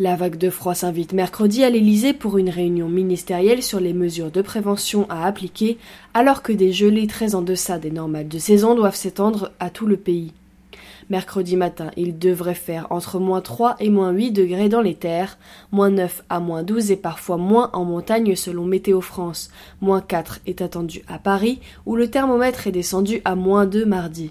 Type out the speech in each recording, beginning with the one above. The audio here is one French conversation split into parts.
La vague de froid s'invite mercredi à l'Elysée pour une réunion ministérielle sur les mesures de prévention à appliquer, alors que des gelées très en deçà des normales de saison doivent s'étendre à tout le pays. Mercredi matin, il devrait faire entre moins 3 et moins 8 degrés dans les terres, moins 9 à moins 12 et parfois moins en montagne selon Météo France. Moins 4 est attendu à Paris, où le thermomètre est descendu à moins 2 mardi.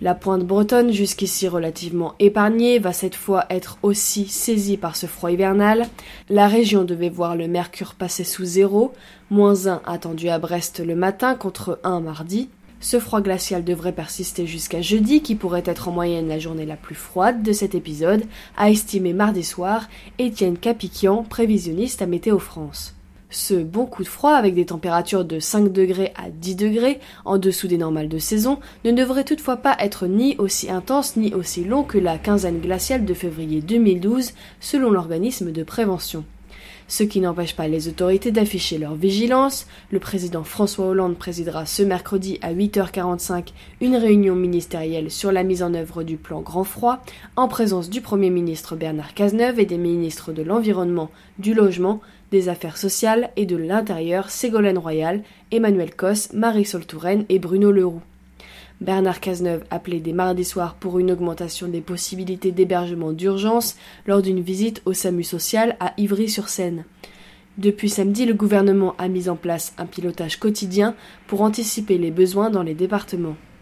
La pointe bretonne, jusqu'ici relativement épargnée, va cette fois être aussi saisie par ce froid hivernal. La région devait voir le mercure passer sous zéro, moins 1 attendu à Brest le matin contre 1 mardi. Ce froid glacial devrait persister jusqu'à jeudi, qui pourrait être en moyenne la journée la plus froide de cet épisode, a estimé mardi soir Étienne Capiquian, prévisionniste à Météo France. Ce bon coup de froid, avec des températures de 5 degrés à 10 degrés, en dessous des normales de saison, ne devrait toutefois pas être ni aussi intense ni aussi long que la quinzaine glaciale de février 2012, selon l'organisme de prévention ce qui n'empêche pas les autorités d'afficher leur vigilance. Le président François Hollande présidera ce mercredi à 8h45 une réunion ministérielle sur la mise en œuvre du plan Grand Froid, en présence du Premier ministre Bernard Cazeneuve et des ministres de l'Environnement, du Logement, des Affaires sociales et de l'Intérieur Ségolène Royal, Emmanuel Cos, Marisol Touraine et Bruno Leroux. Bernard Cazeneuve appelé dès mardi soir pour une augmentation des possibilités d'hébergement d'urgence lors d'une visite au SAMU social à Ivry-sur-Seine. Depuis samedi, le gouvernement a mis en place un pilotage quotidien pour anticiper les besoins dans les départements.